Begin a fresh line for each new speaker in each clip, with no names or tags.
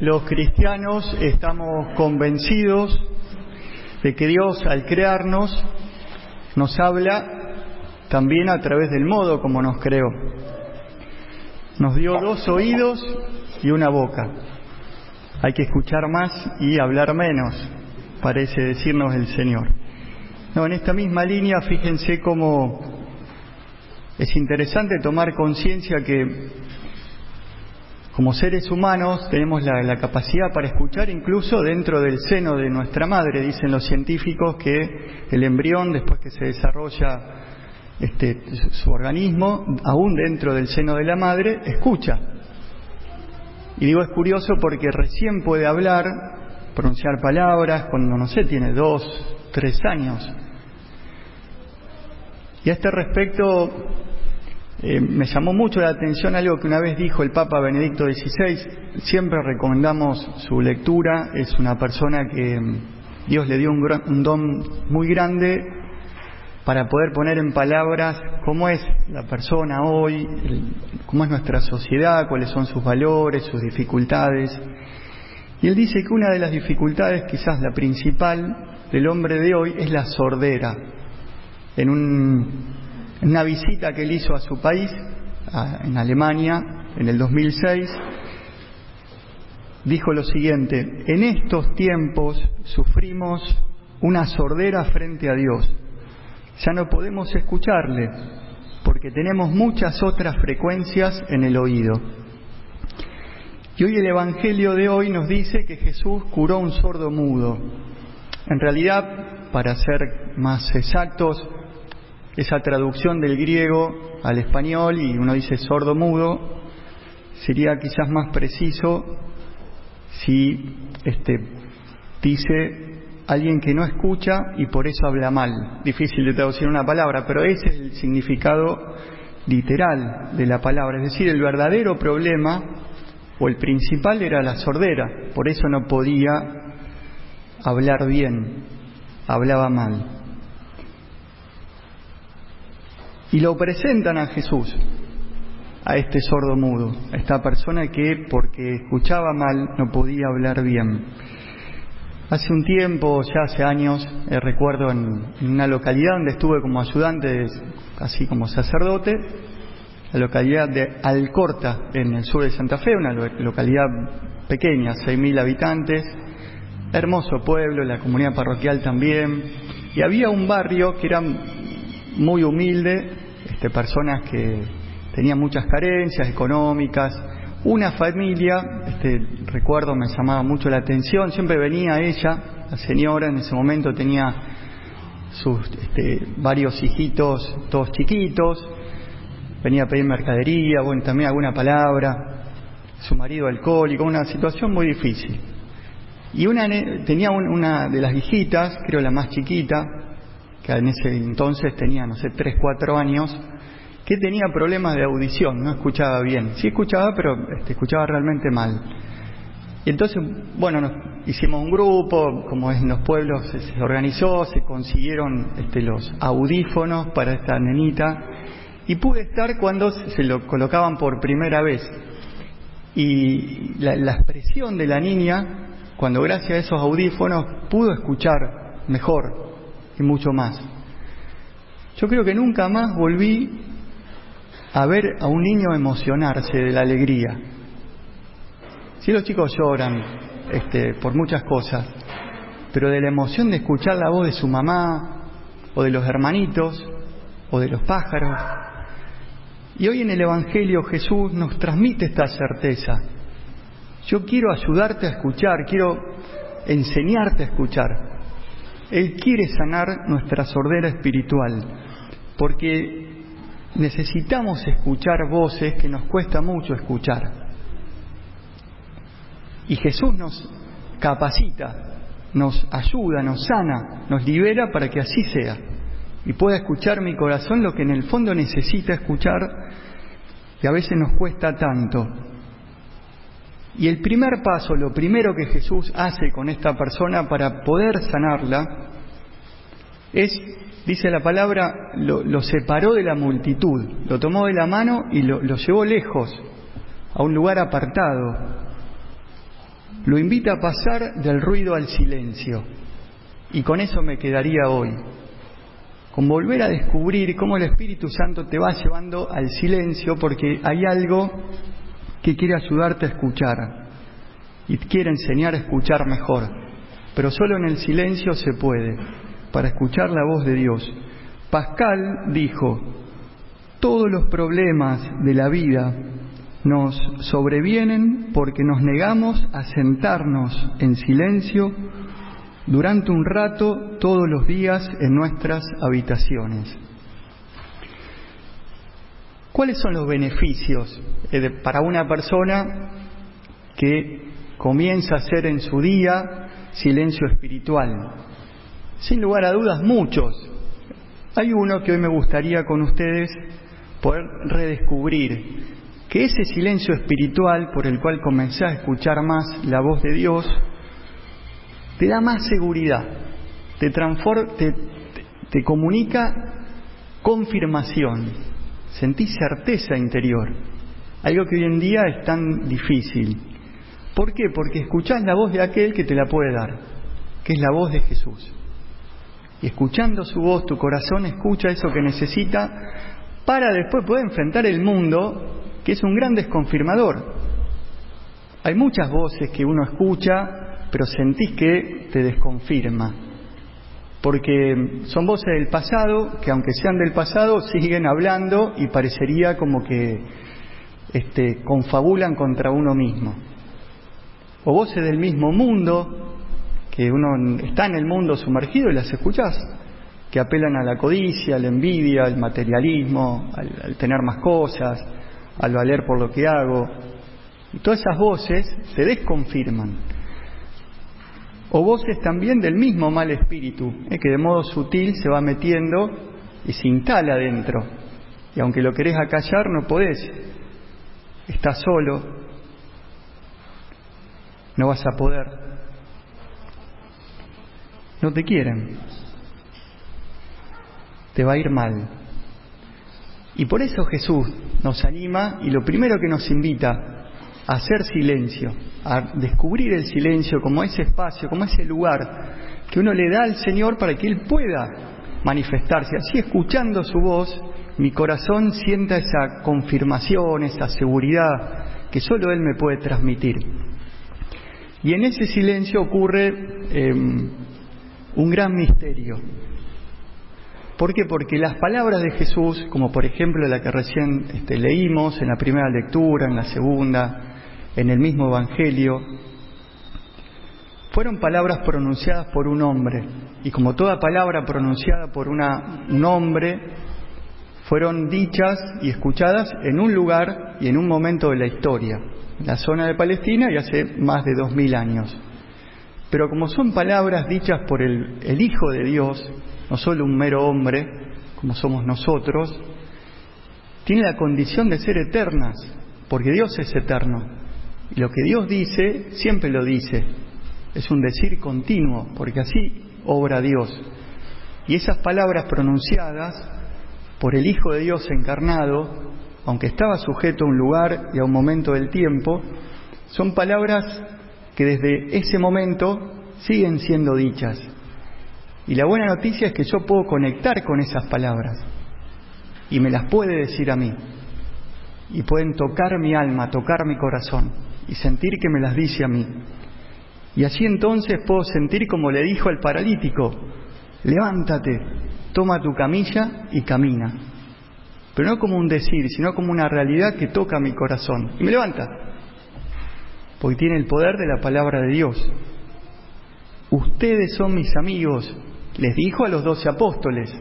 Los cristianos estamos convencidos de que Dios al crearnos nos habla también a través del modo como nos creó. Nos dio dos oídos y una boca. Hay que escuchar más y hablar menos, parece decirnos el Señor. No, en esta misma línea, fíjense cómo es interesante tomar conciencia que como seres humanos tenemos la, capacidad para escuchar incluso dentro del seno de nuestra madre. Dicen los científicos que el embrión, después que se desarrolla este, su organismo, aún dentro del seno de la madre, escucha. Y digo es curioso porque recién puede hablar, pronunciar palabras, cuando no sé, tiene dos, tres años. Y a este respecto eh, me llamó mucho la atención algo que una vez dijo el Papa Benedicto XVI. Siempre recomendamos su lectura. Es una persona que mm, Dios le dio un, un don muy grande para poder poner en palabras cómo es la persona hoy, cómo es nuestra sociedad, cuáles son sus valores, sus dificultades. Y él dice que una de las dificultades, quizás la principal, del hombre de hoy es la sordera. En, un, en una visita que él hizo a su país, en Alemania, en el 2006, dijo lo siguiente, en estos tiempos sufrimos una sordera frente a Dios. Ya no podemos escucharle porque tenemos muchas otras frecuencias en el oído. Y hoy el Evangelio de hoy nos dice que Jesús curó un sordo mudo. En realidad, para ser más exactos, esa traducción del griego al español y uno dice sordo mudo, sería quizás más preciso si este, dice alguien que no escucha y por eso habla mal. Difícil de traducir una palabra, pero ese es el significado literal de la palabra. Es decir, el verdadero problema o el principal era la sordera, por eso no podía hablar bien, hablaba mal. Y lo presentan a Jesús, a este sordo mudo, a esta persona que porque escuchaba mal no podía hablar bien. Hace un tiempo, ya hace años, eh, recuerdo en, en, una localidad donde estuve como ayudante, así como sacerdote, la localidad de Alcorta, en el sur de Santa Fe, una localidad pequeña, 6.000 habitantes, hermoso pueblo, la comunidad parroquial también, y había un barrio que era muy humilde, este, personas que tenían muchas carencias económicas, una familia, este, recuerdo, me llamaba mucho la atención, siempre venía ella, la señora, en ese momento tenía sus este, varios hijitos, todos chiquitos, venía a pedir mercadería, bueno, también alguna palabra, su marido alcohólico, una situación muy difícil. Y una tenía una de las hijitas, creo la más chiquita, en ese entonces tenía, no sé, tres, cuatro años, que tenía problemas de audición, no escuchaba bien. Sí escuchaba, pero este, escuchaba realmente mal. Y entonces, bueno, nos hicimos un grupo, como en los pueblos se organizó, se consiguieron este, los audífonos para esta nenita, y pude estar cuando se lo colocaban por primera vez. Y la, la expresión de la niña cuando gracias a esos audífonos pudo escuchar mejor y mucho más. Yo creo que nunca más volví a ver a un niño emocionarse de la alegría. Si los chicos lloran este, por muchas cosas, pero de la emoción de escuchar la voz de su mamá, o de los hermanitos, o de los pájaros. Y hoy en el Evangelio Jesús nos transmite esta certeza. Yo quiero ayudarte a escuchar, quiero enseñarte a escuchar. Él quiere sanar nuestra sordera espiritual, porque necesitamos escuchar voces que nos cuesta mucho escuchar. Y Jesús nos capacita, nos ayuda, nos sana, nos libera para que así sea. Y pueda escuchar mi corazón lo que en el fondo necesita escuchar, que a veces nos cuesta tanto. Y el primer paso, lo primero que Jesús hace con esta persona para poder sanarla, es, dice la palabra, lo, separó de la multitud, lo tomó de la mano y lo llevó lejos, a un lugar apartado. lo invita a pasar del ruido al silencio. Y con eso me quedaría hoy, con volver a descubrir cómo el Espíritu Santo te va llevando al silencio porque hay algo que quiere ayudarte a escuchar y quiere enseñar a escuchar mejor. Pero solo en el silencio se puede, para escuchar la voz de Dios. Pascal dijo, todos los problemas de la vida nos sobrevienen porque nos negamos a sentarnos en silencio durante un rato todos los días en nuestras habitaciones. ¿Cuáles son los beneficios eh, para una persona que comienza a hacer en su día silencio espiritual? Sin lugar a dudas, muchos. Hay uno que hoy me gustaría con ustedes poder redescubrir, que ese silencio espiritual por el cual comencé a escuchar más la voz de Dios, te da más seguridad, te, te, te comunica confirmación, sentís certeza interior, algo que hoy en día es tan difícil. ¿Por qué? Porque escuchás la voz de aquel que te la puede dar, que es la voz de Jesús. Y escuchando su voz, tu corazón escucha eso que necesita para después poder enfrentar el mundo, que es un gran desconfirmador. Hay muchas voces que uno escucha, pero sentís que te desconfirma. Porque son voces del pasado, que aunque sean del pasado, siguen hablando y parecería como que este, confabulan contra uno mismo. O voces del mismo mundo, que uno está en el mundo sumergido y las escuchás que apelan a la codicia, a la envidia, al materialismo, al, tener más cosas, al valer por lo que hago. Y todas esas voces se desconfirman. O voces también del mismo mal espíritu, eh, que de modo sutil se va metiendo y se instala adentro. Y aunque lo querés acallar, no podés. Estás solo. No vas a poder. No te quieren te va a ir mal. Y por eso Jesús nos anima y lo primero que nos invita hacer silencio, a descubrir el silencio como ese espacio, como ese lugar que uno le da al Señor para que Él pueda manifestarse. Así escuchando su voz, mi corazón sienta esa confirmación, esa seguridad que solo Él me puede transmitir. Y en ese silencio ocurre em, un gran misterio. ¿Por qué? Porque las palabras de Jesús, como por ejemplo la que recién este, leímos en la primera lectura, en la segunda, en el mismo Evangelio, fueron palabras pronunciadas por un hombre. Y como toda palabra pronunciada por un hombre, fueron dichas y escuchadas en un lugar y en un momento de la historia, la zona de Palestina y hace más de dos mil años. Pero como son palabras dichas por el Hijo de Dios, no solo un mero hombre, como somos nosotros, tiene la condición de ser eternas, porque Dios es eterno. Y lo que Dios dice, siempre lo dice. Es un decir continuo, porque así obra Dios. Y esas palabras pronunciadas por el Hijo de Dios encarnado, aunque estaba sujeto a un lugar y a un momento del tiempo, son palabras que desde ese momento siguen siendo dichas. Y la buena noticia es que yo puedo conectar con esas palabras y me las puede decir a mí. Y pueden tocar mi alma, tocar mi corazón y sentir que me las dice a mí. Y así entonces puedo sentir como le dijo al paralítico, levántate, toma tu camilla y camina. Pero no como un decir, sino como una realidad que toca mi corazón. Y me levanta, porque tiene el poder de la palabra de Dios. Ustedes son mis amigos les dijo a los doce apóstoles,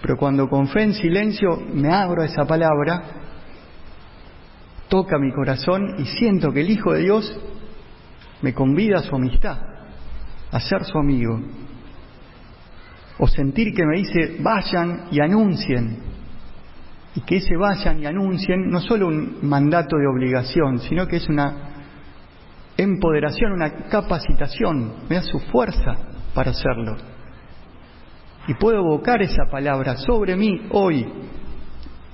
pero cuando con fe en silencio me abro a esa palabra, toca mi corazón y siento que el Hijo de Dios me convida a su amistad, a ser su amigo. O sentir que me dice, vayan y anuncien. Y que ese vayan y anuncien no solo un mandato de obligación, sino que es una empoderación, una capacitación, me da su fuerza para hacerlo y puedo evocar esa palabra sobre mí hoy,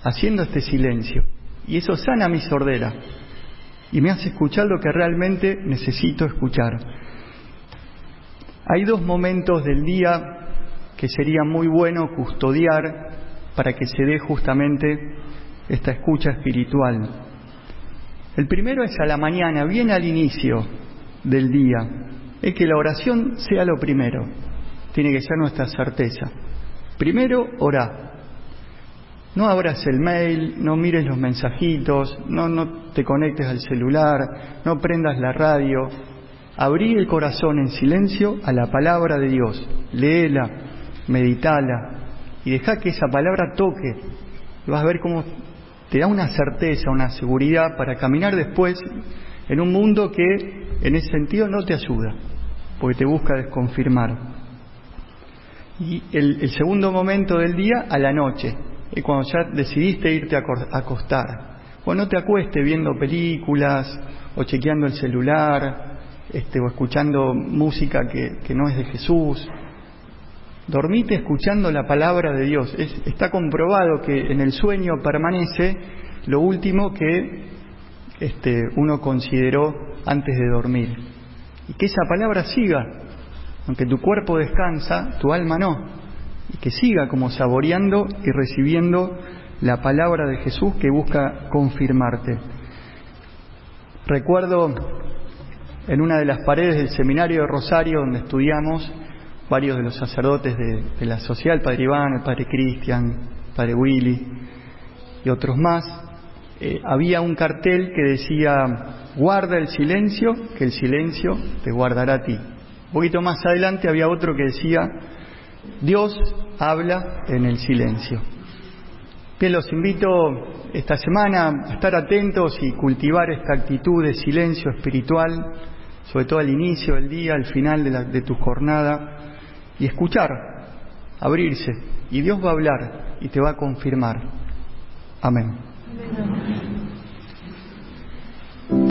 haciendo este silencio. Y eso sana mi sordera. y me hace escuchar lo que realmente necesito escuchar. Hay dos momentos del día que sería muy bueno custodiar para que se dé justamente esta escucha espiritual. El primero es a la mañana, bien al inicio del día. Es que la oración sea lo primero. Tiene que ser nuestra certeza. Primero, orá. No abras el mail, no mires los mensajitos, no, no te conectes al celular, no prendas la radio. Abrí el corazón en silencio a la palabra de Dios. Léela, meditala y deja que esa palabra toque. Vas a ver cómo te da una certeza, una seguridad para caminar después en un mundo que en ese sentido no te ayuda, porque te busca desconfirmar. Y el, segundo momento del día, a la noche, es cuando ya decidiste irte a acostar. O no te acuestes viendo películas o chequeando el celular este, o escuchando música que, que no es de Jesús. Dormite escuchando la palabra de Dios. está comprobado que en el sueño permanece lo último que este, uno consideró antes de dormir. Y que esa palabra siga, aunque tu cuerpo descansa, tu alma no. Y que siga como saboreando y recibiendo la palabra de Jesús que busca confirmarte. Recuerdo en una de las paredes del seminario de Rosario donde estudiamos, varios de los sacerdotes de, la sociedad, el padre Iván, el padre Cristian, el padre Willy y otros más, eh, había un cartel que decía, guarda el silencio, que el silencio te guardará a ti. Un poquito más adelante había otro que decía, Dios habla en el silencio. Bien, los invito esta semana a estar atentos y cultivar esta actitud de silencio espiritual, sobre todo al inicio del día, al final de, de tu jornada, y escuchar, abrirse, y Dios va a hablar y te va a confirmar. Amén.